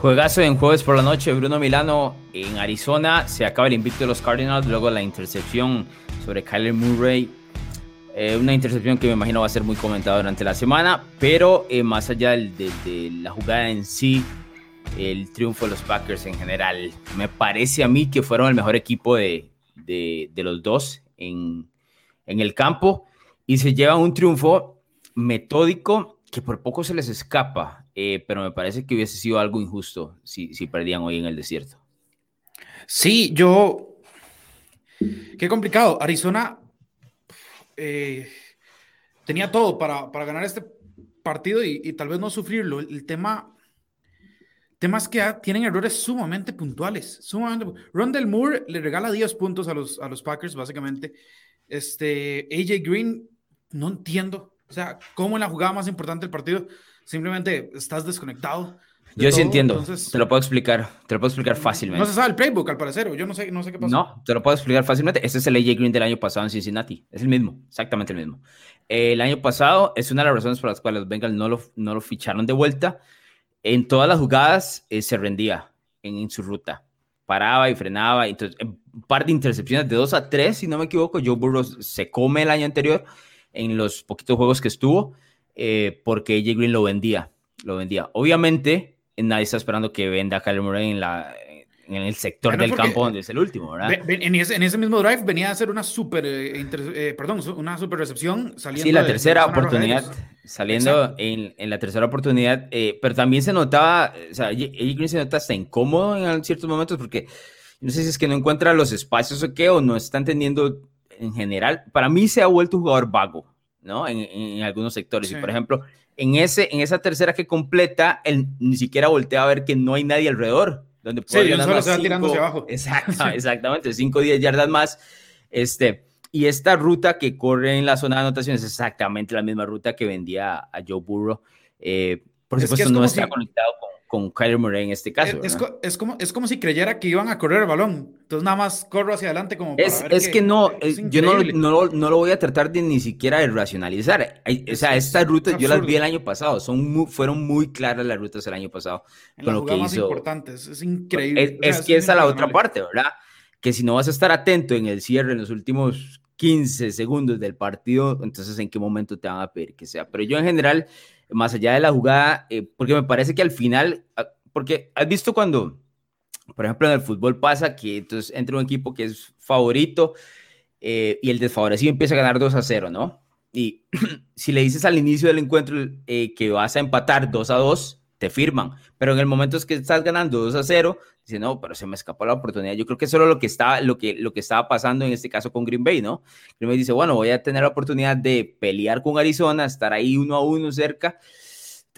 Juegazo en jueves por la noche, Bruno Milano en Arizona. Se acaba el invicto de los Cardinals, luego la intercepción sobre Kyler Murray. Eh, una intercepción que me imagino va a ser muy comentada durante la semana, pero eh, más allá de, la jugada en sí, el triunfo de los Packers en general, me parece a mí que fueron el mejor equipo de, de los dos en, en el campo y se lleva un triunfo metódico que por poco se les escapa, eh, pero me parece que hubiese sido algo injusto si, si perdían hoy en el desierto. Sí, yo... Qué complicado. Arizona eh, tenía todo para, para, ganar este partido y, tal vez no sufrirlo. El tema, tema es que tienen errores sumamente puntuales. Sumamente, Rondell Moore le regala 10 puntos a los, a los Packers, básicamente. Este, AJ Green, no entiendo. O sea, cómo en la jugada más importante del partido simplemente estás desconectado. Yo sí entiendo, te lo puedo explicar, te lo puedo explicar fácilmente. No se sabe el playbook al parecer, yo no sé, no sé qué pasó. No, te lo puedo explicar fácilmente. Este es el AJ Green del año pasado en Cincinnati, es el mismo, exactamente el mismo. el año pasado es una de las razones por las cuales los Bengals no lo, no lo ficharon de vuelta. En todas las jugadas eh, se rendía en, su ruta, paraba y frenaba. Entonces, un par de intercepciones de 2 a 3, si no me equivoco, Joe Burrow se come el año anterior en los poquitos juegos que estuvo, eh, porque AJ Green lo vendía, lo vendía. Obviamente, nadie está esperando que venda a Kyler Murray en, la, en el sector del campo donde es el último, ¿verdad? En ese, en ese mismo drive venía a hacer una super, eh, eh, perdón, una super recepción saliendo. Sí, la tercera oportunidad, saliendo en, en, la tercera oportunidad, pero también se notaba, o sea, Green se nota hasta incómodo en ciertos momentos porque no sé si es que no encuentra los espacios o qué, o no está entendiendo en general, para mí se ha vuelto un jugador vago, ¿no? En, algunos sectores. Y por ejemplo, en, ese, en esa tercera que completa, él ni siquiera voltea a ver que no hay nadie alrededor. Donde sí, solo se va tirando hacia abajo. Exacto, exactamente, 5 o 10 yardas más. Este, y esta ruta que corre en la zona de anotación es exactamente la misma ruta que vendía a Joe Burrow. Eh, por supuesto, no está conectado con con Kyler Murray en este caso. Es, es, como, es como si creyera que iban a correr el balón. Entonces nada más corro hacia adelante como para Es, es que, no, eh, yo no, no, no, lo voy a tratar de ni siquiera de racionalizar. O sea, estas rutas yo las vi el año pasado. Son fueron muy claras las rutas el año pasado. En con lo que más hizo. importantes. Es increíble. Es, que esa es la otra parte, ¿verdad? Que si no vas a estar atento en el cierre, en los últimos 15 segundos del partido, entonces en qué momento te van a pedir que sea. Pero yo en general más allá de la jugada, eh, porque me parece que al final, ah, porque has visto cuando, por ejemplo, en el fútbol pasa que entonces entra un equipo que es favorito eh, y el desfavorecido empieza a ganar 2 a 0, ¿no? Y si le dices al inicio del encuentro eh, que vas a empatar 2 a 2, te firman. Pero en el momento es que estás ganando 2 a 0, dice, no, pero se me escapó la oportunidad. Yo creo que eso era lo que estaba, lo que, lo que estaba pasando en este caso con Green Bay, ¿no? Green Bay dice, bueno, voy a tener la oportunidad de pelear con Arizona, estar ahí uno a uno cerca,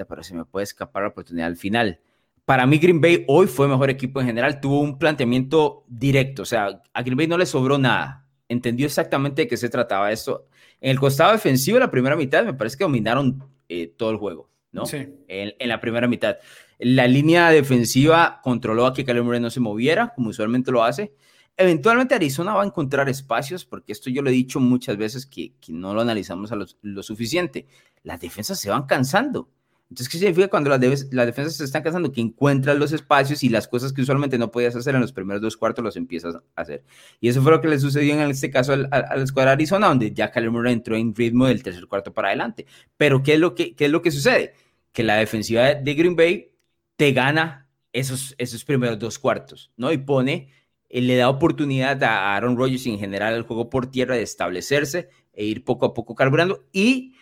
pero se me puede escapar la oportunidad al final. Para mí, Green Bay hoy fue mejor equipo en general, tuvo un planteamiento directo, o sea, a Green Bay no le sobró nada, entendió exactamente de qué se trataba esto. En el costado defensivo, la primera mitad, me parece que dominaron eh, todo el juego. ¿No? Sí. En, la primera mitad. La línea defensiva controló a que Kyler Murray no se moviera, como usualmente lo hace. Eventualmente Arizona va a encontrar espacios, porque esto yo lo he dicho muchas veces que, no lo analizamos a lo, suficiente. Las defensas se van cansando. Entonces, ¿qué significa cuando las, defensas se están cansando? Que encuentras los espacios y las cosas que usualmente no podías hacer en los primeros dos cuartos los empiezas a hacer. Y eso fue lo que le sucedió en este caso a la escuadra Arizona, donde ya Kyler entró en ritmo del tercer cuarto para adelante. Pero, ¿qué es lo que, qué es lo que sucede? Que la defensiva de Green Bay te gana esos, esos primeros dos cuartos, ¿no? Y pone, eh, le da oportunidad a Aaron Rodgers y en general al juego por tierra de establecerse e ir poco a poco carburando y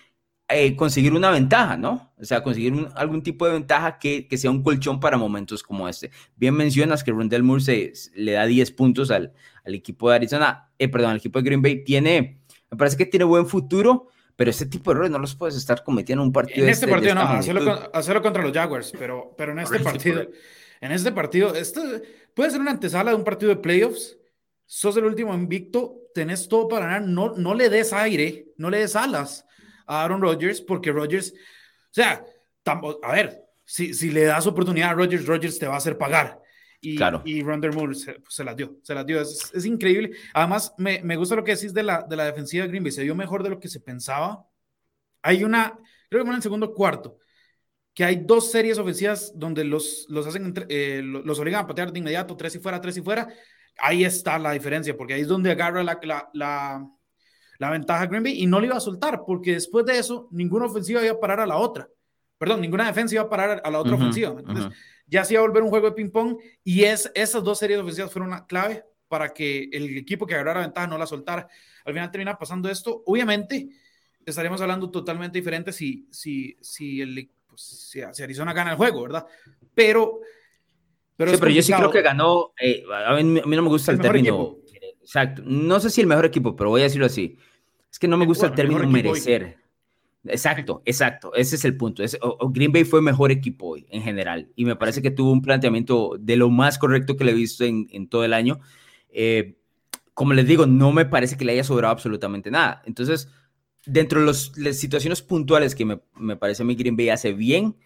eh, conseguir una ventaja, ¿no? O sea, conseguir algún tipo de ventaja que, que, sea un colchón para momentos como este. Bien mencionas que Rondell Moore le da 10 puntos al, al equipo de Arizona, eh, perdón, al equipo de Green Bay. Tiene, me parece que tiene buen futuro pero ese tipo de errores no los puedes estar cometiendo en un partido. En este, este partido no, hacerlo, contra los Jaguars, pero, pero en este partido, en este partido, esto puede ser una antesala de un partido de playoffs. Sos el último invicto, tenés todo para ganar, no, no le des aire, no le des alas a Aaron Rodgers, porque Rodgers, o sea, a ver, si, si le das oportunidad a Rodgers, Rodgers te va a hacer pagar. Y, claro. y Rondell Moore se, pues, se, las dio, se las dio. Es, es increíble. Además, me, me, gusta lo que decís de la, de la defensiva de Green Bay. Se dio mejor de lo que se pensaba. Hay una, creo que en el segundo cuarto, que hay dos series ofensivas donde los, los hacen, eh, los obligan a patear de inmediato, tres y fuera, tres y fuera. Ahí está la diferencia, porque ahí es donde agarra la, la, la, ventaja Green Bay y no le iba a soltar, porque después de eso, ninguna ofensiva iba a parar a la otra. Perdón, ninguna defensa iba a parar a la otra ofensiva. Entonces, ya se iba a volver un juego de ping-pong y es, esas dos series ofensivas fueron una clave para que el equipo que agarrara ventaja no la soltara. Al final termina pasando esto. Obviamente, estaríamos hablando totalmente diferente si, si, si, el, pues, si, Arizona gana el juego, ¿verdad? Pero... Pero, pero yo sí creo que ganó, eh, a, mí, no me gusta el, término, exacto, no sé si el mejor equipo, pero voy a decirlo así, es que no me gusta el término merecer. Exacto, exacto, ese es el punto. Green Bay fue mejor equipo hoy en general y me parece que tuvo un planteamiento de lo más correcto que le he visto en, en todo el año. Eh, como les digo, no me parece que le haya sobrado absolutamente nada. Entonces, dentro de las situaciones puntuales que me, me, parece a mí Green Bay hace bien,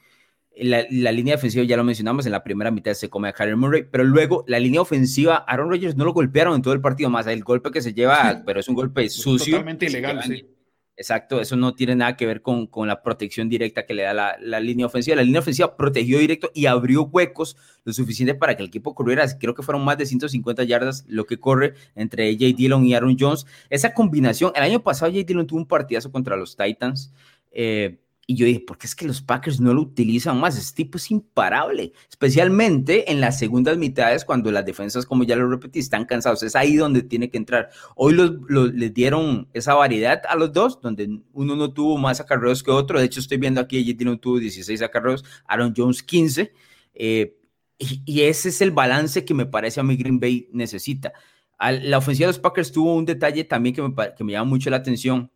la, la, línea defensiva ya lo mencionamos, en la primera mitad se come a Kyler Murray, pero luego la línea ofensiva, Aaron Rodgers no lo golpearon en todo el partido, más el golpe que se lleva, pero es un golpe sucio. Totalmente ilegal, sí. Exacto, eso no tiene nada que ver con, con la protección directa que le da la, la, línea ofensiva. La línea ofensiva protegió directo y abrió huecos lo suficiente para que el equipo corriera. Creo que fueron más de 150 yardas lo que corre entre AJ Dillon y Aaron Jones. Esa combinación, el año pasado AJ Dillon tuvo un partidazo contra los Titans. Eh, y yo dije, ¿por qué es que los Packers no lo utilizan más? Ese tipo es imparable, especialmente en las segundas mitades cuando las defensas, como ya lo repetí, están cansados. Es ahí donde tiene que entrar. Hoy los, les dieron esa variedad a los dos, donde uno no tuvo más acarreos que otro. De hecho, estoy viendo aquí, tiene tuvo 16 acarreos, Aaron Jones 15. Eh, y, ese es el balance que me parece a mí Green Bay necesita. la ofensiva de los Packers tuvo un detalle también que me, que me llama mucho la atención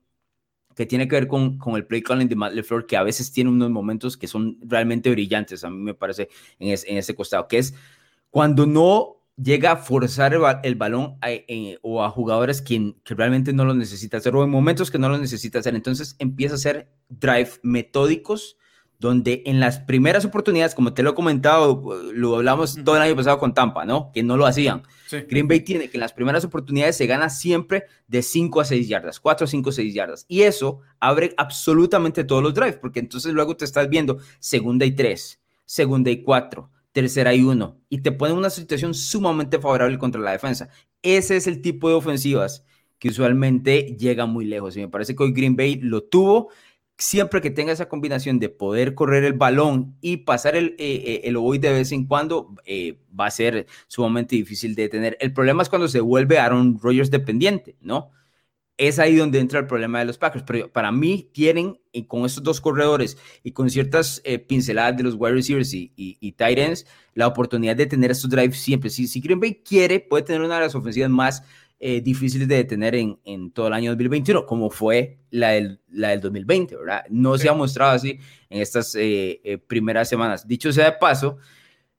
que tiene que ver con, con el play calling de Matt LeFleur, que a veces tiene unos momentos que son realmente brillantes, a mí me parece, en, en ese costado, que es cuando no llega a forzar el, balón eh, o a jugadores que, que, realmente no lo necesita hacer o en momentos que no lo necesita hacer. Entonces empieza a hacer drive metódicos donde en las primeras oportunidades, como te lo he comentado, lo hablamos todo el año pasado con Tampa, ¿no? Que no lo hacían. Green Bay tiene que en las primeras oportunidades se gana siempre de 5 a 6 yardas, 4, 5, 6 yardas. Y eso abre absolutamente todos los drives, porque entonces luego te estás viendo segunda y 3, segunda y 4, tercera y 1, y te pone una situación sumamente favorable contra la defensa. Ese es el tipo de ofensivas que usualmente llega muy lejos. Y me parece que hoy Green Bay lo tuvo siempre que tenga esa combinación de poder correr el balón y pasar el, eh, eh, el hoy de vez en cuando, eh, va a ser sumamente difícil de detener. El problema es cuando se vuelve Aaron Rodgers dependiente, ¿no? Es ahí donde entra el problema de los Packers. Pero para mí tienen, y con estos dos corredores y con ciertas pinceladas de los wide receivers y, y, tight ends, la oportunidad de tener estos drives siempre. Si, si Green Bay quiere, puede tener una de las ofensivas más eh, difíciles de detener en, en, todo el año 2021, como fue la del, la del 2020, ¿verdad? No se ha mostrado así en estas eh, eh, primeras semanas. Dicho sea de paso,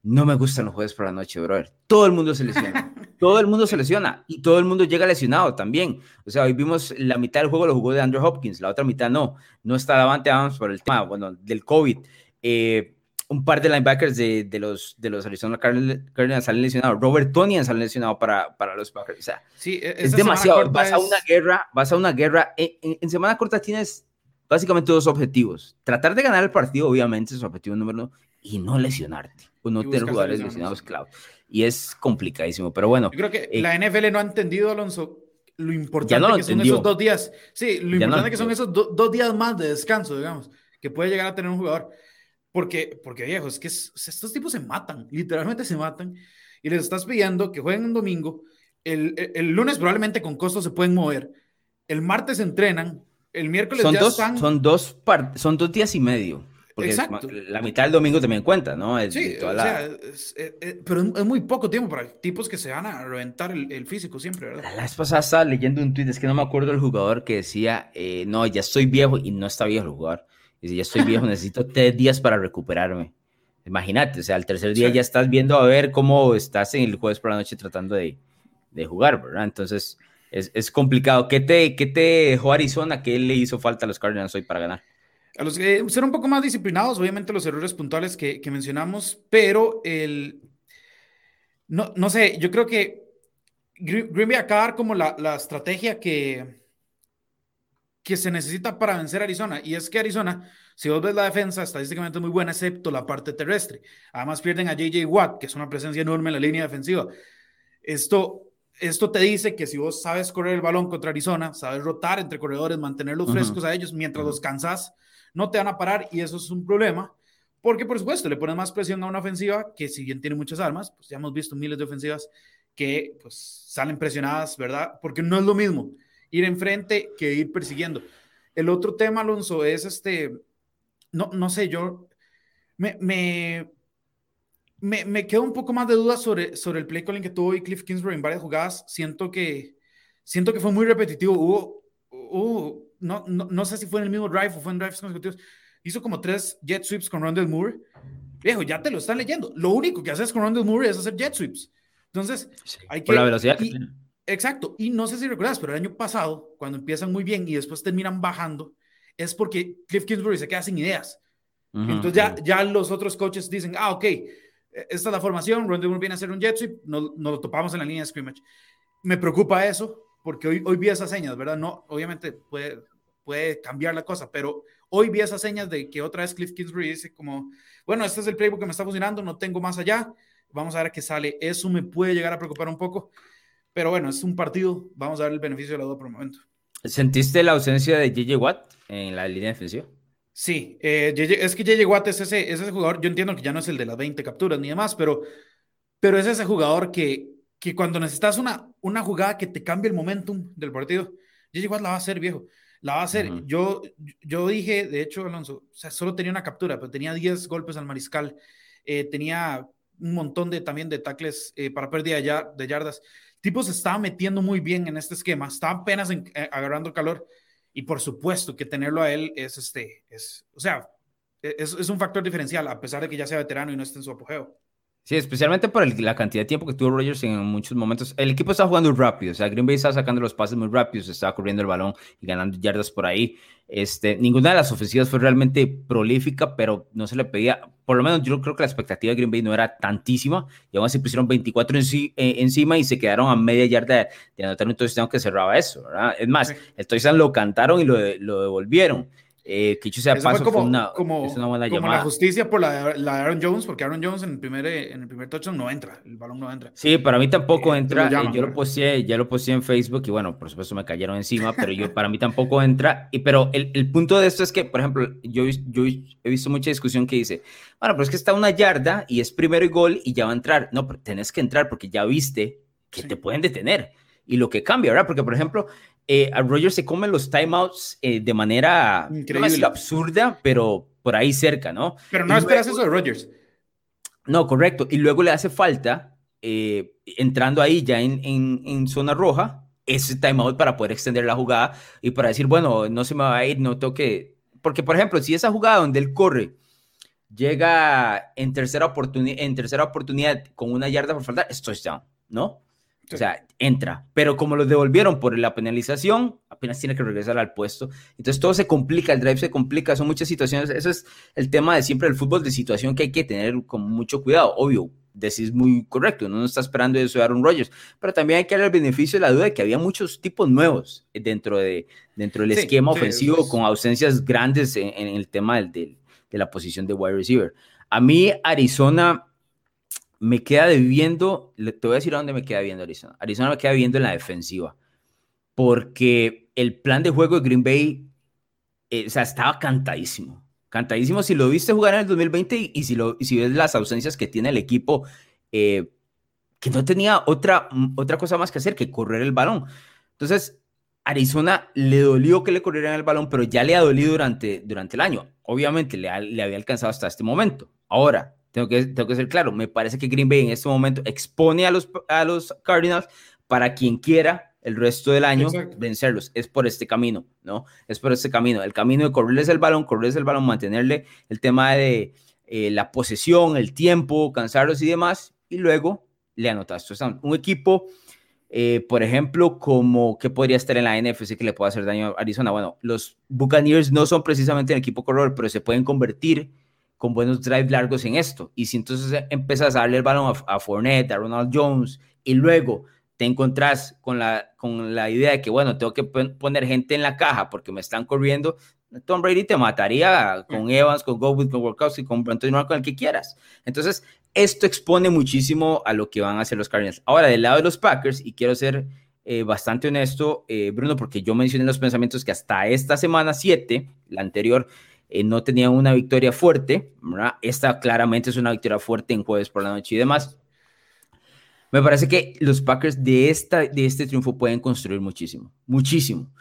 no me gustan los jueves por la noche, brother. Todo el mundo se lesiona. todo el mundo se lesiona y todo el mundo llega lesionado también. O sea, hoy vimos la mitad del juego lo jugó de Andrew Hopkins, la otra mitad no. No está Davante Adams por el tema, bueno, del COVID. Eh, un par de linebackers de, de, los, de los Arizona Cardinals salen lesionados. Robert Tonian sale lesionado para, para los Packers. O sea, sí, e, es demasiado. Vas a una guerra, vas a una guerra. En, semana corta tienes básicamente dos objetivos. Tratar de ganar el partido, obviamente, es su objetivo número uno, y no lesionarte. O no tener jugadores lesionados clave. Y es complicadísimo, pero bueno. Yo creo que eh, la NFL no ha entendido, Alonso, lo importante que son esos dos días. Sí, lo importante que son esos dos días más de descanso, digamos, que puede llegar a tener un jugador. Porque, porque viejo, es que estos tipos se matan, literalmente se matan, y les estás pidiendo que jueguen un domingo, el, el, lunes probablemente con costos se pueden mover, el martes entrenan, el miércoles son ya dos, están... Son dos, son dos días y medio. Porque Exacto. la mitad del domingo también cuenta, ¿no? sí, o sea, eh, eh, pero es muy poco tiempo para tipos que se van a reventar el, físico siempre, ¿verdad? La vez pasada estaba leyendo un tweet, es que no me acuerdo el jugador que decía, eh, no, ya estoy viejo y no está viejo el jugador. Dice, ya estoy viejo, necesito tres días para recuperarme. Imagínate, o sea, al tercer día ya estás viendo a ver cómo estás en el jueves por la noche tratando de, de jugar, ¿verdad? Entonces, es, es, complicado. ¿Qué te, ¿Qué te dejó Arizona? ¿Qué le hizo falta a los Cardinals hoy para ganar? A los que ser un poco más disciplinados, obviamente los errores puntuales que, que mencionamos, pero el... No, no sé, yo creo que Green Bay acabar como la, la estrategia que, que se necesita para vencer a Arizona. Y es que Arizona, si vos ves la defensa, estadísticamente es muy buena, excepto la parte terrestre. Además pierden a JJ Watt, que es una presencia enorme en la línea defensiva. Esto, esto te dice que si vos sabes correr el balón contra Arizona, sabes rotar entre corredores, mantenerlos frescos a ellos mientras los cansas, no te van a parar y eso es un problema. Porque, por supuesto, le pones más presión a una ofensiva que, si bien tiene muchas armas, pues ya hemos visto miles de ofensivas que pues, salen presionadas, ¿verdad? Porque no es lo mismo ir enfrente que ir persiguiendo. El otro tema, Alonso, es este, no, no sé, yo me, me, me, me quedo un poco más de dudas sobre, sobre el play calling que tuvo hoy Cliff Kingsbury en varias jugadas. Siento que, siento que fue muy repetitivo. Hubo, hubo no, no, no, sé si fue en el mismo drive o fue en drives consecutivos. Hizo como tres jet sweeps con Rondell Moore. Viejo, ya te lo están leyendo. Lo único que haces con Rondell Moore es hacer jet sweeps. Entonces, hay que. Por la velocidad Exacto. Y no sé si recuerdas, pero el año pasado, cuando empiezan muy bien y después terminan bajando, es porque Cliff Kingsbury se queda sin ideas. Entonces ya, ya los otros coaches dicen, ah, ok, e, esta es la formación, Rondell viene a hacer un jet sweep, nos, nos, lo topamos en la línea de scrimmage. Me preocupa eso, porque hoy, hoy vi esas señas, ¿verdad? No, obviamente puede, puede cambiar la cosa, pero hoy vi esas señas de que otra vez Cliff Kingsbury dice como, bueno, este es el playbook que me está funcionando, no tengo más allá, vamos a ver qué sale. Eso me puede llegar a preocupar un poco. Pero bueno, es un partido, vamos a dar el beneficio de la duda por el momento. ¿Sentiste la ausencia de JJ Watt en la línea defensiva? Sí, eh, es que JJ Watt es ese, ese jugador, yo entiendo que ya no es el de las 20 capturas ni demás, pero, pero es ese jugador que, que cuando necesitas una, una jugada que te cambie el momentum del partido, JJ Watt la va a hacer, viejo. La va a hacer. yo, yo dije, de hecho, Alonso, o sea, solo tenía una captura, pero tenía 10 golpes al mariscal. Eh, tenía un montón de también de tackles eh, para pérdida de yardas tipo se estaba metiendo muy bien en este esquema, está apenas en, eh, agarrando calor y por supuesto que tenerlo a él es este, es, o sea, e, es, un factor diferencial a pesar de que ya sea veterano y no esté en su apogeo. Sí, especialmente por la cantidad de tiempo que tuvo Rogers en muchos momentos. El equipo está jugando rápido, o sea, Green Bay está sacando los pases muy rápidos, está corriendo el balón y ganando yardas por ahí. Este, ninguna de las ofensivas fue realmente prolífica, pero no se le pedía, por lo menos yo creo que la expectativa de Green Bay no era tantísima, y aún así pusieron 24 en eh, encima y se quedaron a media yarda de, de anotar un touchdown que cerraba eso, ¿verdad? Es más, el touchdown lo cantaron y lo, lo devolvieron. Eh, que sea paso, como, una, como, una buena como la justicia por la, la, de Aaron Jones, porque Aaron Jones en el primer, eh, en el primer touchdown no entra, el balón no entra. Sí, para mí tampoco eh, entra. Llaman, yo lo puse, ya lo puse en Facebook y bueno, por supuesto me cayeron encima, pero yo para mí tampoco entra. Y pero el, el punto de esto es que, por ejemplo, yo, yo he visto mucha discusión que dice, bueno, pero es que está una yarda y es primero y gol y ya va a entrar. No, pero tenés que entrar porque ya viste que sí. te pueden detener. Y lo que cambia, ¿verdad? Porque, por ejemplo, eh, a Rogers se come los timeouts eh, de manera no absurda, pero por ahí cerca, ¿no? Pero no esperas eso de Rogers. No, correcto. Y luego le hace falta, eh, entrando ahí ya en, en, en, zona roja, ese timeout para poder extender la jugada y para decir, bueno, no se me va a ir, no tengo que... Porque, por ejemplo, si esa jugada donde él corre llega en tercera, oportunidad, en tercera oportunidad con una yarda por faltar, es touchdown, ¿no? O sea, entra. Pero como lo devolvieron por la penalización, apenas tiene que regresar al puesto. Entonces todo se complica, el drive se complica, son muchas situaciones. Eso es el tema de siempre del fútbol de situación que hay que tener con mucho cuidado. Obvio, decís muy correcto, uno no está esperando eso de Aaron Rodgers, pero también hay que dar el beneficio de la duda de que había muchos tipos nuevos dentro, de, dentro del sí, esquema sí, ofensivo con ausencias grandes en, en el tema del, del, de la posición de wide receiver. A mí, Arizona me queda debiendo, te voy a decir a dónde me queda viendo Arizona. Arizona me queda viendo en la defensiva, porque el plan de juego de Green Bay, eh, o sea, estaba cantadísimo. Cantadísimo si lo viste jugar en el 2020 y, y si, lo, si ves las ausencias que tiene el equipo, eh, que no tenía otra, otra cosa más que hacer que correr el balón. Entonces, Arizona le dolió que le corrieran el balón, pero ya le ha dolido durante, durante el año. Obviamente le había alcanzado hasta este momento. Ahora, tengo que, tengo que ser claro, me parece que Green Bay en este momento expone a los, a los Cardinals para quien quiera el resto del año Exacto. vencerlos. Es por este camino, ¿no? Es por este camino. El camino de correrles el balón, correrles el balón, mantenerle el tema de eh, la posesión, el tiempo, cansarlos y demás, y luego le anotas. Un equipo, eh, por ejemplo, como que podría estar en la NFC que le puede hacer daño a Arizona. Bueno, los Buccaneers no son precisamente el equipo corredor, pero se pueden convertir con buenos drives largos en esto. Y si entonces empiezas a darle el balón a, a Fournette, a Ronald Jones, y luego te encontrás con la, con la idea de que, bueno, tengo que poner gente en la caja porque me están corriendo, Tom Brady te mataría con mm. Evans, con Goodwood, con Workouts y con Antonio con el que quieras. Entonces, esto expone muchísimo a lo que van a hacer los Cardinals. Ahora, del lado de los Packers, y quiero ser eh, bastante honesto, eh, Bruno, porque yo mencioné los pensamientos que hasta esta semana 7, la anterior, eh, no tenían una victoria fuerte. Esta claramente es una victoria fuerte en jueves por la noche y demás. Me parece que los Packers de, esta, de este triunfo pueden construir muchísimo, muchísimo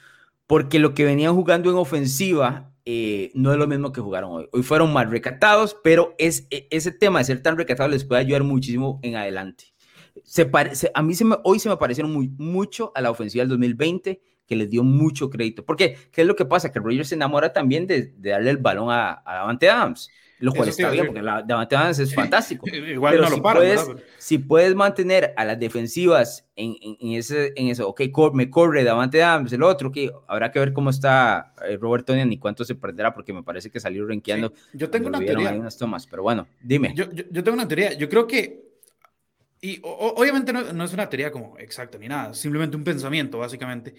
porque lo que venían jugando en ofensiva eh, no es lo mismo que jugaron hoy. Hoy fueron más recatados, pero es, e, ese tema de ser tan recatados les puede ayudar muchísimo en adelante. Se parece, a mí se me, hoy se me parecieron muy, mucho a la ofensiva del 2020, que les dio mucho crédito. Porque, ¿qué es lo que pasa? Que Rogers se enamora también de, darle el balón a, a Davante Adams lo cual está bien, porque la Davante Adams es fantástico. Igual Pero no si lo para, puedes, si puedes mantener a las defensivas en, en, ese, en eso, ok, me corre Davante Adams, el otro, que habrá que ver cómo está eh, Robert Tonian y cuánto se perderá, porque me parece que salió renqueando. yo tengo una teoría. Unas tomas, pero bueno, dime. Yo, yo, tengo una teoría. Yo creo que, y obviamente no, no, es una teoría como exacta ni nada, simplemente un pensamiento, básicamente.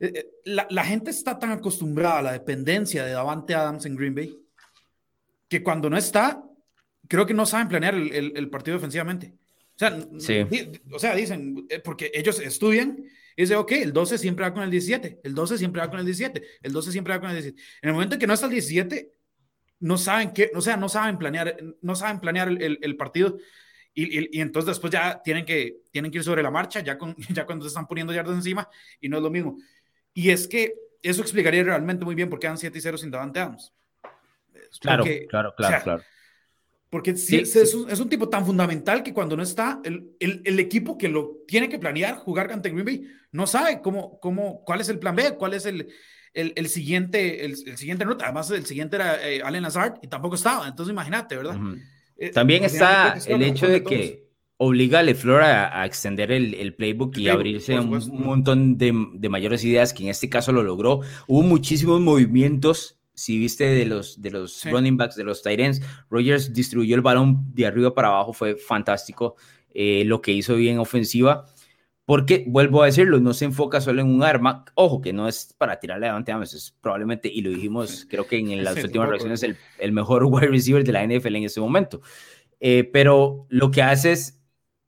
Eh, eh, la, la gente está tan acostumbrada a la dependencia de Davante Adams en Green Bay que cuando no está, creo que no saben planear el, el, partido defensivamente. O sea, o sea, dicen, eh, porque ellos estudian y dicen, ok, el 12 siempre va con el 17, el 12 siempre va con el 17, el 12 siempre va con el 17. En el momento en que no está el 17, no saben qué, o sea, no saben planear, no saben planear el, el partido. Y, y, entonces después ya tienen que, tienen que ir sobre la marcha, ya, con, ya cuando se están poniendo yardas encima, y no es lo mismo. Y es que eso explicaría realmente muy bien por qué dan 7 y 0 sin Davante Adams. Claro, claro, claro, claro. Porque sí, es, un, tipo tan fundamental que cuando no está, el, el, equipo que lo tiene que planear jugar ante Green Bay no sabe cómo, cómo, cuál es el plan B, cuál es el, el siguiente, el, siguiente ruta. Además, el siguiente era eh, Allen Lazard y tampoco estaba. Entonces, imagínate, ¿verdad? Eh, También está el hecho de que obliga a LeFleur a, a extender el, el, playbook y abrirse un, un montón de, de mayores ideas, que en este caso lo logró. Hubo muchísimos movimientos si viste de los, de los running backs, de los tight ends, Rogers distribuyó el balón de arriba para abajo, fue fantástico eh, lo que hizo bien ofensiva, porque, vuelvo a decirlo, no se enfoca solo en un arma, ojo, que no es para tirarle adelante, es probablemente, y lo dijimos, creo que en las últimas reacciones, el, el, mejor wide receiver de la NFL en ese momento, eh, pero lo que hace es,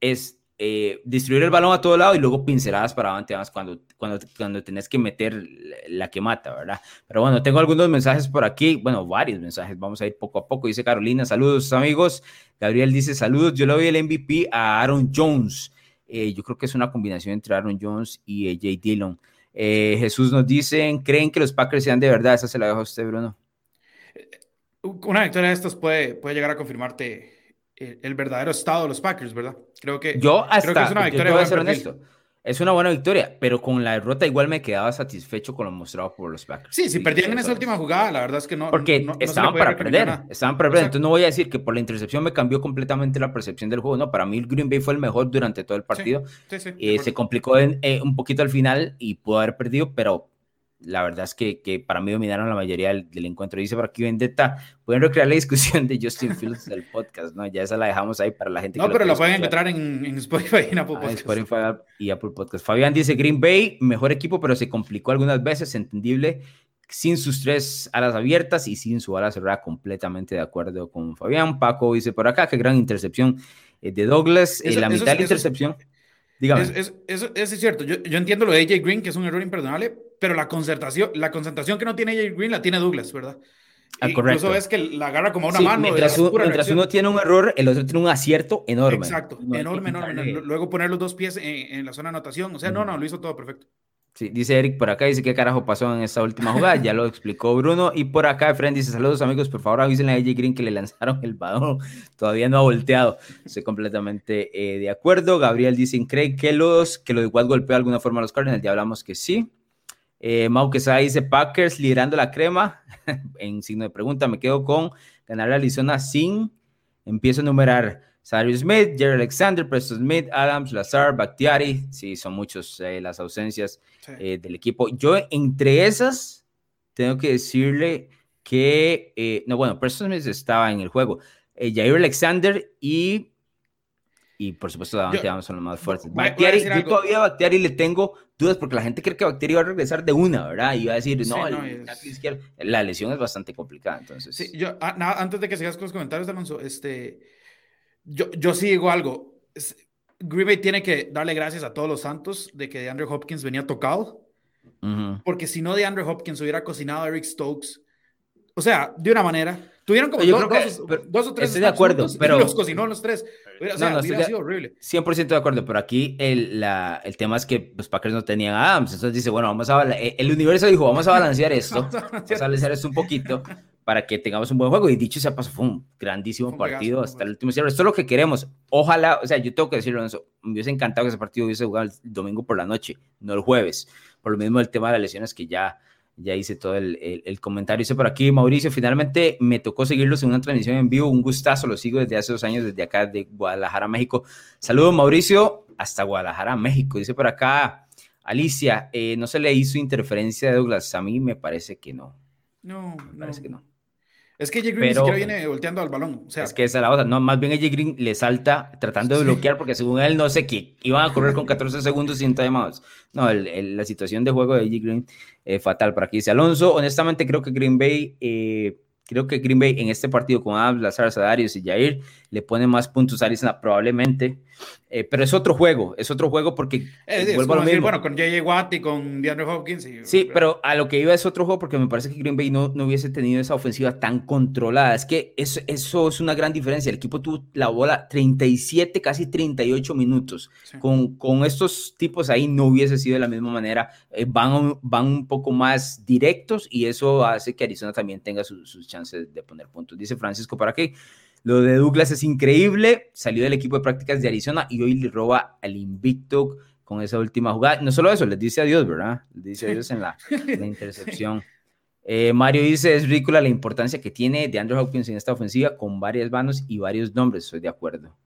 es eh, distribuir el balón a todo lado y luego pinceladas para adelante más cuando, cuando, cuando tenés que meter la que mata, ¿verdad? Pero bueno, tengo algunos mensajes por aquí, bueno, varios mensajes, vamos a ir poco a poco. Dice Carolina, saludos amigos. Gabriel dice, saludos, yo le doy el MVP a Aaron Jones. Eh, yo creo que es una combinación entre Aaron Jones y eh, Jay Dillon. Jesús nos dice, ¿creen que los Packers sean de verdad? Esa se la dejo a usted, Bruno. Una victoria de estas puede, puede llegar a confirmarte el verdadero estado de los Packers, ¿verdad? Creo que, yo hasta, creo es una victoria. honesto, es una buena victoria, pero con la derrota igual me quedaba satisfecho con lo mostrado por los Packers. Sí, si perdían en esa última jugada, la verdad es que no. Porque estaban, para perder, estaban para perder, Entonces no voy a decir que por la intercepción me cambió completamente la percepción del juego. No, para mí el Green Bay fue el mejor durante todo el partido. Sí, sí, eh, se complicó eh, un poquito al final y pudo haber perdido, pero la verdad es que, que, para mí dominaron la mayoría del, encuentro. Dice por aquí Vendetta, pueden recrear la discusión de Justin Fields del podcast, ¿no? Ya esa la dejamos ahí para la gente. No, pero la pueden encontrar en, Spotify y en Apple ah, Podcast. Spotify y Apple Podcast. Fabián dice Green Bay, mejor equipo, pero se complicó algunas veces, entendible, sin sus tres alas abiertas y sin su ala cerrada, completamente de acuerdo con Fabián. Paco dice por acá, qué gran intercepción eh, de Douglas, eh, la mitad de la intercepción. Dígame. Es, es, cierto, yo, yo entiendo lo de AJ Green, que es un error imperdonable, pero la concentración, la concentración que no tiene AJ Green la tiene Douglas, ¿verdad? Ah, Incluso es que la agarra como una mano. Mientras, uno tiene un error, el otro tiene un acierto enorme. Exacto, enorme, enorme. Luego poner los dos pies en, la zona de anotación. O sea, no, no, lo hizo todo perfecto. Sí, dice Eric por acá, dice qué carajo pasó en esta última jugada, ya lo explicó Bruno. Y por acá, Fred dice: Saludos amigos, por favor avísenle a AJ Green que le lanzaron el balón, todavía no ha volteado. Estoy completamente eh, de acuerdo. Gabriel dice: ¿Cree que los que lo igual golpeó de alguna forma a los Cardinals? Ya hablamos que sí. Eh, Mau Quesada dice Packers liderando la crema. en signo de pregunta, me quedo con ganar a Arizona sin. Empiezo a numerar Cyrus Smith, Jerry Alexander, Preston Smith, Adams, Lazar, Bakhtiari. Sí, son muchos eh, las ausencias eh, del equipo. Yo, entre esas, tengo que decirle que. Eh, no, bueno, Preston Smith estaba en el juego. Jair Alexander y y por supuesto Davante Adams son los más fuertes. Bactiari, yo todavía a Bactiari le tengo dudas porque la gente cree que Bactiari va a regresar de una, ¿verdad? Y va a decir, no, la lesión es bastante complicada, entonces. Sí, yo, ah, antes de que sigas con los comentarios, Alonso, este, yo, yo sí digo algo. Green Bay tiene que darle gracias a todos los santos de que de Andrew Hopkins venía tocado, porque si no de Andrew Hopkins hubiera cocinado a Eric Stokes, o sea, de una manera, tuvieron como dos, dos, o tres. Estoy de acuerdo, pero. Los cocinó los tres. O sea, no, sido horrible. 100% de acuerdo, pero aquí el, la, el tema es que los Packers no tenían a Adams. Entonces dice, bueno, vamos a. El universo dijo, vamos a balancear esto. vamos a balancear esto un poquito para que tengamos un buen juego. Y dicho sea paso, fue un grandísimo partido hasta el último cierre. Esto es lo que queremos. Ojalá, o sea, yo tengo que decirlo, me hubiese encantado que ese partido hubiese jugado el domingo por la noche, no el jueves. Por lo mismo el tema de las lesiones que ya ya hice todo el, el, comentario. Hice por aquí, Mauricio, finalmente me tocó seguirlos en una transmisión en vivo. Un gustazo, lo sigo desde hace dos años, desde acá de Guadalajara, México. Saludos, Mauricio, hasta Guadalajara, México. Dice por acá, Alicia, eh, ¿no se le hizo interferencia de Douglas? A mí me parece que no. No, me parece que no. Es que AJ Green siquiera viene volteando al balón. O sea, es que esa es la otra. No, más bien AJ Green le salta tratando de bloquear porque según él no sé qué. Iban a correr con 14 segundos sin timeouts. No, el, la situación de juego de Green eh, fatal para aquí. Dice Alonso, honestamente creo que Green Bay... Eh, creo que Green Bay en este partido con Adams, Lazar, Sadarius y Jair le pone más puntos a Arizona probablemente, eh, pero es otro juego, es otro juego porque eh, vuelvo a lo mismo. bueno, con J.J. Watt y con DeAndre Hopkins. sí, pero a lo que iba es otro juego porque me parece que Green Bay no, no hubiese tenido esa ofensiva tan controlada. Es que eso, eso es una gran diferencia. El equipo tuvo la bola 37, casi 38 minutos. Con, con estos tipos ahí no hubiese sido de la misma manera. Eh, van, van un poco más directos y eso hace que Arizona también tenga sus chances de poner puntos. Dice Francisco, ¿para qué? Lo de Douglas es increíble. Salió del equipo de prácticas de Arizona y hoy le roba al invicto con esa última jugada. No solo eso, les dice adiós, ¿verdad? Les dice adiós en la, intercepción. Eh, Mario dice, es ridícula la importancia que tiene de Andrew Hopkins en esta ofensiva con varias manos y varios nombres. Estoy de acuerdo.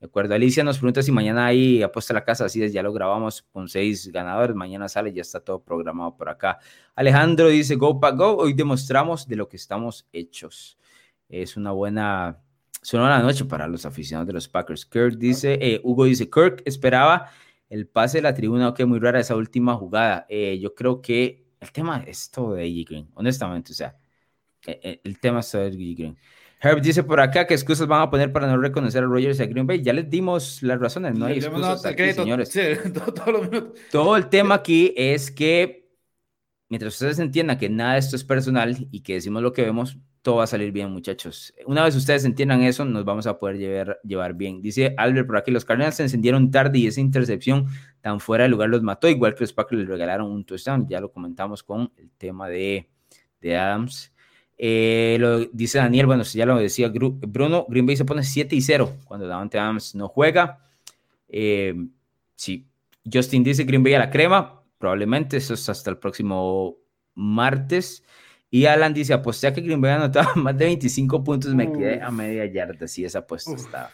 De acuerdo. Alicia nos pregunta si mañana hay apuesta a la casa. Así es, ya lo grabamos con seis ganadores. Mañana sale, ya está todo programado por acá. Alejandro dice, go pa go. Hoy demostramos de lo que estamos hechos. Es una buena Sonó la noche para los aficionados de los Packers. Kirk dice, eh, Hugo dice, Kirk esperaba el pase de la tribuna, ok, muy rara esa última jugada. Eh, yo creo que el tema es todo de AJ Green, honestamente, o sea, eh, el, tema es todo de AJ Green. Herb dice por acá que excusas van a poner para no reconocer a Rogers y a Green Bay. Ya les dimos las razones, no hay excusas aquí, señores. todo, todo el tema aquí es que mientras ustedes entiendan que nada de esto es personal y que decimos lo que vemos, todo va a salir bien, muchachos. Una vez ustedes entiendan eso, nos vamos a poder llevar, llevar bien. Dice Albert por aquí, los Cardinals se encendieron tarde y esa intercepción tan fuera de lugar los mató, igual que los Packers le regalaron un touchdown. Ya lo comentamos con el tema de, de Adams. Eh, lo dice Daniel, bueno, ya lo decía Bruno, Green Bay se pone 7 y 0 cuando Davante Adams no juega. Eh, sí, Justin dice Green Bay a la crema, probablemente eso es hasta el próximo martes. Y Alan dice, aposté a que Green Bay anotaba más de 25 puntos, me quedé a media yarda. Sí, esa apuesta está,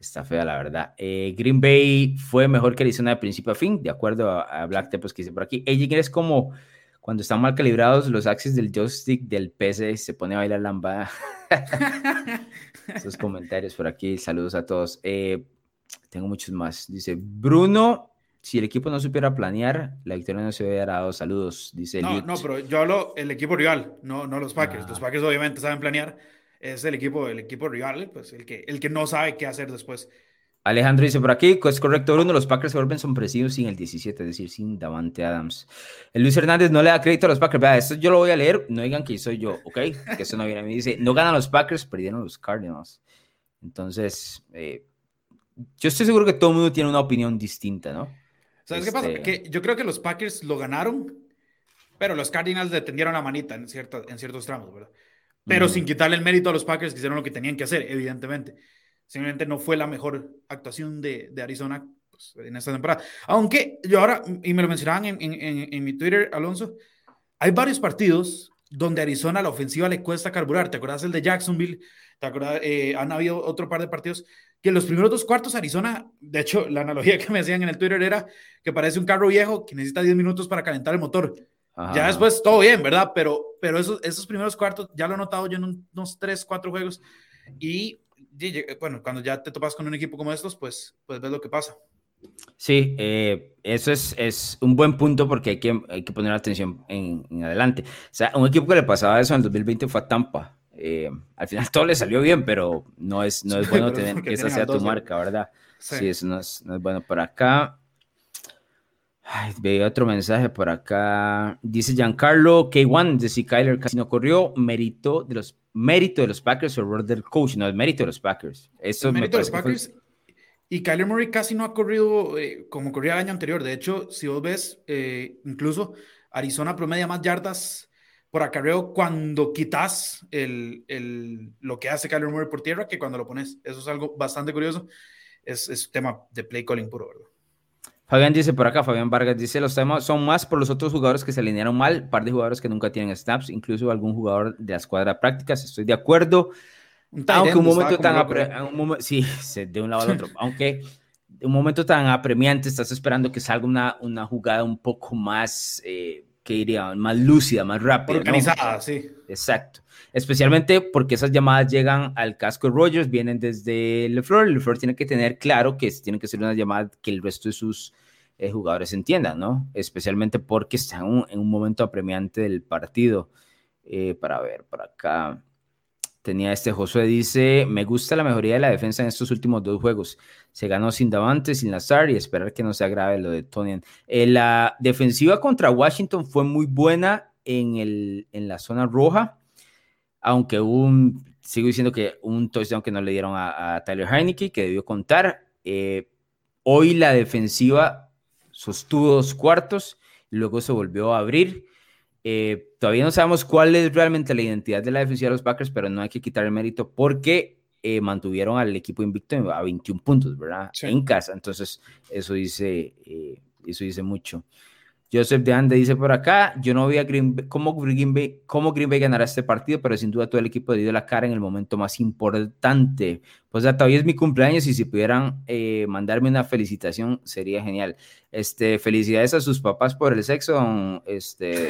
está fea, la verdad. Eh, Green Bay fue mejor que Arizona de principio a fin, de acuerdo a, Black Tepos que dice por aquí. Ella es como cuando están mal calibrados los axis del joystick del PC, se pone a bailar lambada. Esos comentarios por aquí, saludos a todos. Eh, tengo muchos más. Dice Bruno si el equipo no supiera planear, la victoria no se hubiera dado. Saludos, dice No, no, pero yo hablo el equipo rival, no, no los Packers. Los ah. Packers obviamente saben planear. Es el equipo, el equipo rival, pues el que, el que no sabe qué hacer después. Alejandro dice por aquí, es correcto, Bruno, los Packers se vuelven sorpresivos sin el 17, es decir, sin Davante Adams. El Luis Hernández no le da crédito a los Packers. Vea, esto yo lo voy a leer, no digan que soy yo, ¿ok? Que eso no viene a mí. Dice, no ganan los Packers, perdieron los Cardinals. Entonces, eh, yo estoy seguro que todo el mundo tiene una opinión distinta, ¿no? ¿Sabes qué pasa? Este que yo creo que los Packers lo ganaron, pero los Cardinals le tendieron la manita en, cierta, en ciertos tramos, ¿verdad? Pero sin quitarle el mérito a los Packers que hicieron lo que tenían que hacer, evidentemente. Simplemente no fue la mejor actuación de, de Arizona pues, en esta temporada. Aunque yo ahora, y me lo mencionaban en, en, en, mi Twitter, Alonso, hay varios partidos donde Arizona la ofensiva le cuesta carburar. ¿Te acuerdas el de Jacksonville? ¿Te acuerdas? Eh, han habido otro par de partidos que en los primeros dos cuartos Arizona, de hecho, la analogía que me hacían en el Twitter era que parece un carro viejo que necesita 10 minutos para calentar el motor. Ya después todo bien, ¿verdad? Pero, pero esos, esos primeros cuartos ya lo he notado yo en unos 3, 4 juegos y bueno, cuando ya te topas con un equipo como estos, pues, pues ves lo que pasa. Sí, eh, eso es, es, un buen punto porque hay que, hay que poner atención en, adelante. O sea, un equipo que le pasaba eso en el 2020 fue a Tampa. Eh, al final todo le salió bien, pero no es, no es bueno tener que esa sea tu marca, ¿verdad? Sí, eso no es, no es bueno. Por acá, Ay, veo otro mensaje por acá. Dice Giancarlo K1 de si Kyler casi no corrió, mérito de los mérito de los Packers o error del coach, no es mérito de los Packers. Eso mérito de los Packers. Y Kyler Murray casi no ha corrido eh, como corría el año anterior. De hecho, si vos ves, eh, incluso Arizona promedia más yardas por acarreo cuando quitas el, el, lo que hace Kyler Murray por tierra que cuando lo pones. Eso es algo bastante curioso. Es, es tema de play calling puro, ¿verdad? Fabián dice por acá, Fabián Vargas dice, los temas son más por los otros jugadores que se alinearon mal, par de jugadores que nunca tienen snaps, incluso algún jugador de la escuadra prácticas, estoy de acuerdo. aunque un momento tan sí, de un lado al otro, aunque un momento tan apremiante estás esperando que salga una, una jugada un poco más, eh, que diría, más lúcida, más rápida. Organizada, sí. Exacto. Especialmente porque esas llamadas llegan al casco de Rogers, vienen desde LeFleur. LeFleur tiene que tener claro que tienen que ser una llamada que el resto de sus eh, jugadores entiendan, ¿no? Especialmente porque están en un momento apremiante del partido. Eh, para ver, por acá tenía este Josué, dice, me gusta la mejoría de la defensa en estos últimos dos juegos. Se ganó sin Davante, sin Lazar y esperar que no se agrave lo de Tony. Eh, la defensiva contra Washington fue muy buena en, el, en la zona roja, aunque un, sigo diciendo que un touchdown que no le dieron a, Tyler Heineke, que debió contar. hoy la defensiva sostuvo dos cuartos, luego se volvió a abrir. Eh, todavía no sabemos cuál es realmente la identidad de la defensiva de los Packers, pero no hay que quitar el mérito porque eh, mantuvieron al equipo invicto a 21 puntos, ¿verdad? En casa. Entonces, eso dice, eh, eso dice mucho. Joseph de Ande dice por acá, yo no vi a Green Bay, cómo Green Bay, cómo Green Bay ganará este partido, pero sin duda todo el equipo dio la cara en el momento más importante. Pues ya todavía es mi cumpleaños y si pudieran eh, mandarme una felicitación sería genial. Este, felicidades a sus papás por el sexo, este,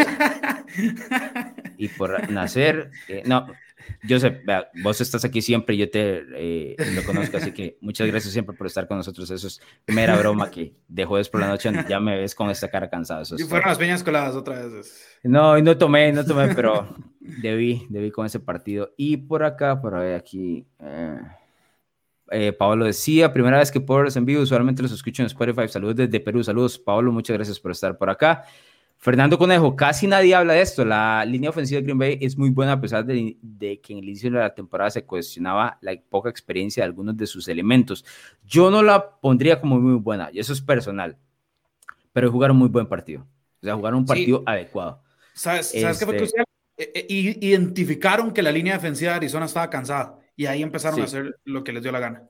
y por nacer. Eh, no, Joseph, vos estás aquí siempre, yo te eh, lo conozco, así que muchas gracias siempre por estar con nosotros. Eso es mera broma que de jueves por la noche ya me ves con esta cara cansada. y fueron las peñas coladas otra vez. No, no tomé, no tomé, pero debí, debí con ese partido. Y por acá, por ver aquí. Eh, eh, Pablo decía, primera vez que puedo los en vivo, usualmente los escucho en Spotify. Saludos desde Perú, saludos Pablo, muchas gracias por estar por acá. Fernando Conejo, casi nadie habla de esto. La línea ofensiva de Green Bay es muy buena a pesar de, que en el inicio de la temporada se cuestionaba la poca experiencia de algunos de sus elementos. Yo no la pondría como muy buena, y eso es personal, pero jugaron muy buen partido. O sea, jugaron un partido adecuado. ¿Sabes, qué fue este e, e, Identificaron que la línea defensiva de Arizona estaba cansada y ahí empezaron a hacer lo que les dio la gana.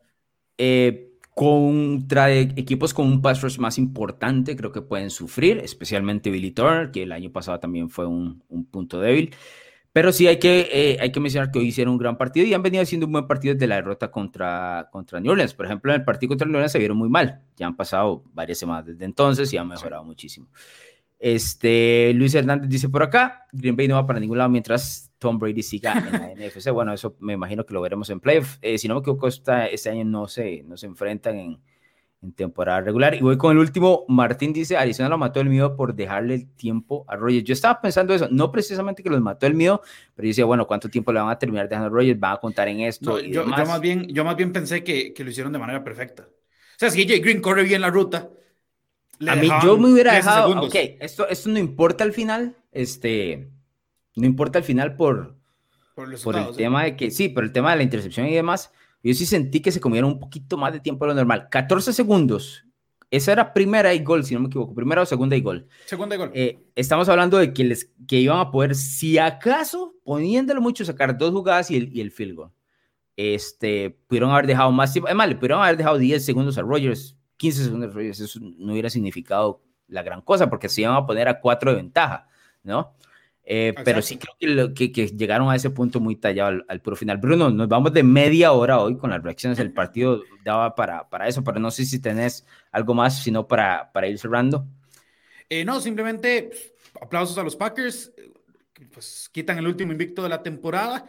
Eh, contra equipos con un pass rush más importante, creo que pueden sufrir, especialmente Billy Turner, que el año pasado también fue un, punto débil. Pero sí hay que, eh, hay que mencionar que hoy hicieron un gran partido y han venido haciendo un buen partido desde la derrota contra, contra New Orleans. Por ejemplo, en el partido contra New Orleans se vieron muy mal. Ya han pasado varias semanas desde entonces y han mejorado muchísimo. Este, Luis Hernández dice por acá, Green Bay no va para ningún lado mientras Tom Brady siga en la NFC. Bueno, eso me imagino que lo veremos en playoff. Eh, si no me equivoco, este año no se, no se enfrentan en, en, temporada regular. Y voy con el último. Martín dice, Arizona lo mató el miedo por dejarle el tiempo a Rogers. Yo estaba pensando eso, no precisamente que los mató el miedo, pero decía, bueno, ¿cuánto tiempo le van a terminar dejando a Rogers? ¿Van a contar en esto? yo, más bien, yo más bien pensé que, que, lo hicieron de manera perfecta. O sea, si AJ Green corre bien la ruta, a mí yo me hubiera dejado, ok, esto, esto no importa al final, este, no importa al final por, por, el tema de que, sí, por el tema de la intercepción y demás, yo sí sentí que se comieron un poquito más de tiempo de lo normal. 14 segundos. Esa era primera y gol, si no me equivoco. Primera o segunda y gol. Segunda y gol. Eh, estamos hablando de que, les, que iban a poder, si acaso, poniéndolo mucho, sacar dos jugadas y el, y el field goal. Este, pudieron haber dejado más tiempo. Además, le pudieron haber dejado 10 segundos a Rogers 15 segundos de eso no hubiera significado la gran cosa, porque se iban a poner a cuatro de ventaja, ¿no? Eh, pero sí creo que, que, llegaron a ese punto muy tallado al, puro final. Bruno, nos vamos de media hora hoy con las reacciones. El partido daba para, para eso, pero no sé si tenés algo más, sino para, para ir cerrando. Eh, no, simplemente pues, aplausos a los Packers, pues quitan el último invicto de la temporada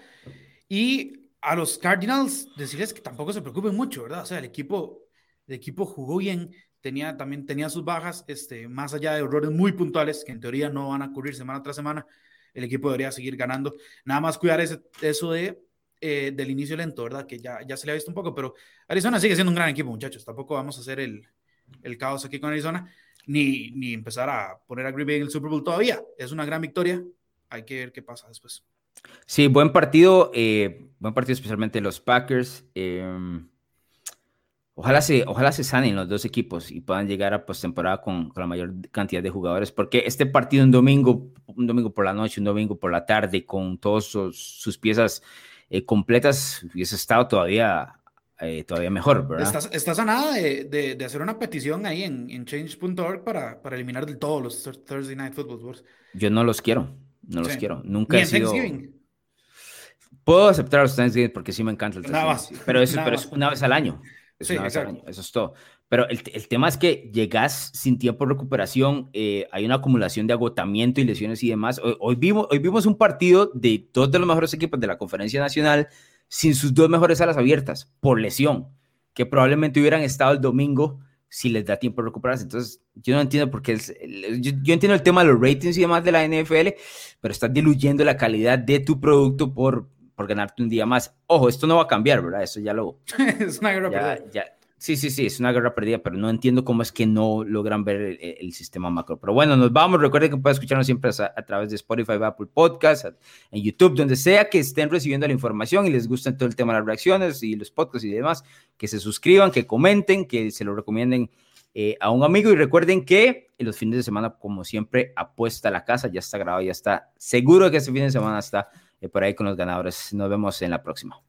y a los Cardinals, decirles que tampoco se preocupen mucho, ¿verdad? O sea, el equipo, el equipo jugó bien, tenía, también tenía sus bajas, este, más allá de errores muy puntuales, que en teoría no van a ocurrir semana tras semana, el equipo debería seguir ganando. Nada más cuidar ese, eso de, eh, del inicio lento, ¿verdad? Que ya, ya se le ha visto un poco, pero Arizona sigue siendo un gran equipo, muchachos. Tampoco vamos a hacer el, el caos aquí con Arizona, ni, ni empezar a poner a Green Bay en el Super Bowl todavía. Es una gran victoria. Hay que ver qué pasa después. Sí, buen partido, eh, buen partido especialmente los Packers. Em, ojalá, se, ojalá se sanen los dos equipos y puedan llegar a postemporada con, con la mayor cantidad de jugadores, porque este partido un domingo, un domingo por la noche, un domingo por la tarde, con todas sus, piezas eh, completas, hubiese estado todavía eh, todavía mejor, ¿verdad? Estás, estás a nada de, de, hacer una petición ahí en, en change.org para, para eliminar del todo los Thursday Night Football Wars. Yo no los quiero no los quiero. Nunca he sido. Puedo aceptar los Thanksgiving porque sí me encanta el Thanksgiving. Pero, eso, pero es una vez al año. Es año. Eso es todo. Pero el, el, tema es que llegas sin tiempo de recuperación, eh, hay una acumulación de agotamiento y lesiones y demás. Hoy, hoy, vimos, hoy vimos un partido de dos de los mejores equipos de la Conferencia Nacional sin sus dos mejores alas abiertas por lesión, que probablemente hubieran estado el domingo si les da tiempo de recuperarse. Entonces, yo no entiendo por qué. yo, entiendo el tema de los ratings y demás de la NFL, pero estás diluyendo la calidad de tu producto por, por ganarte un día más. Ojo, esto no va a cambiar, ¿verdad? Eso ya lo. es una guerra ya, Sí, sí, sí, es una guerra perdida, pero no entiendo cómo es que no logran ver el, sistema macro. Pero bueno, nos vamos. Recuerden que pueden escucharnos siempre a, través de Spotify, Apple Podcast, en YouTube, donde sea que estén recibiendo la información y les gusten todo el tema de las reacciones y los podcasts y demás, que se suscriban, que comenten, que se lo recomienden eh, a un amigo. Y recuerden que en los fines de semana, como siempre, apuesta a la casa, ya está grabado, ya está seguro que este fin de semana está por ahí con los ganadores. Nos vemos en la próxima.